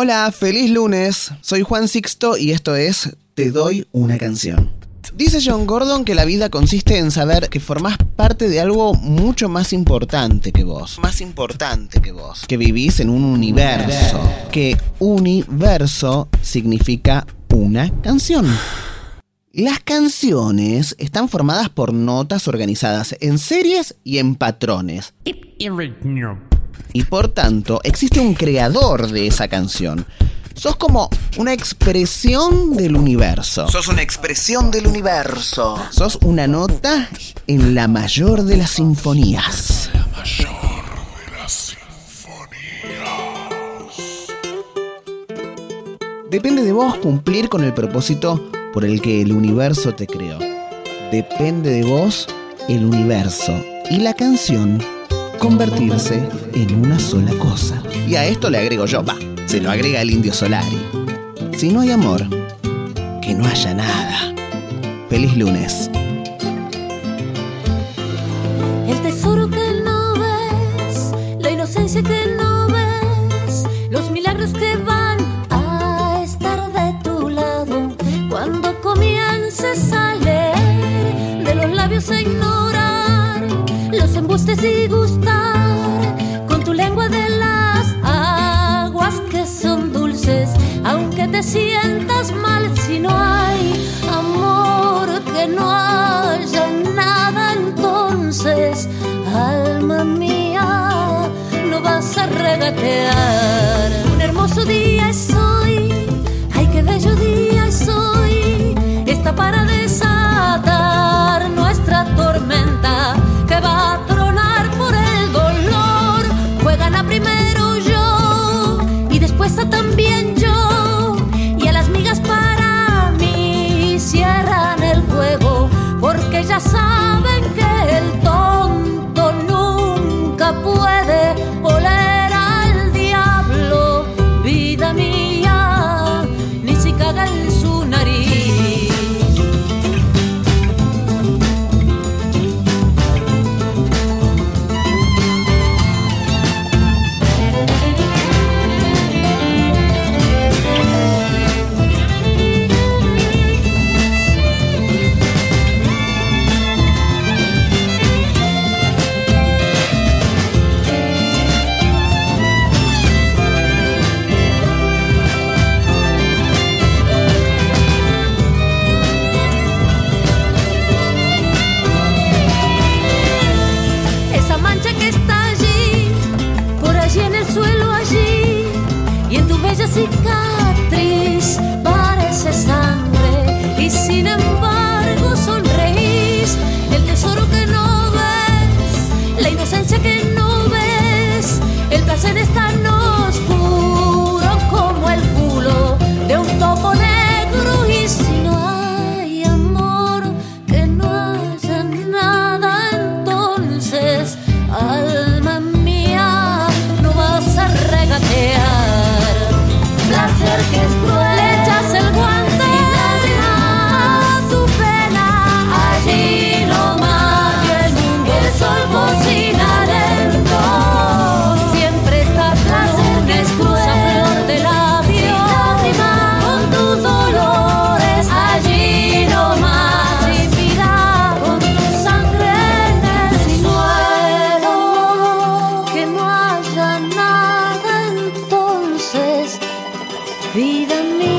Hola, feliz lunes. Soy Juan Sixto y esto es Te doy una canción. Dice John Gordon que la vida consiste en saber que formás parte de algo mucho más importante que vos. Más importante que vos. Que vivís en un universo. Que universo significa una canción. Las canciones están formadas por notas organizadas en series y en patrones. Y por tanto, existe un creador de esa canción. Sos como una expresión del universo. Sos una expresión del universo. Sos una nota en la mayor de las sinfonías. La mayor de las sinfonías. Depende de vos cumplir con el propósito por el que el universo te creó. Depende de vos el universo y la canción convertirse en una sola cosa. Y a esto le agrego yo, va, se lo agrega el indio Solari. Si no hay amor, que no haya nada. Feliz lunes. Embustes y gustar con tu lengua de las aguas que son dulces, aunque te sientas mal coração. Vida mía.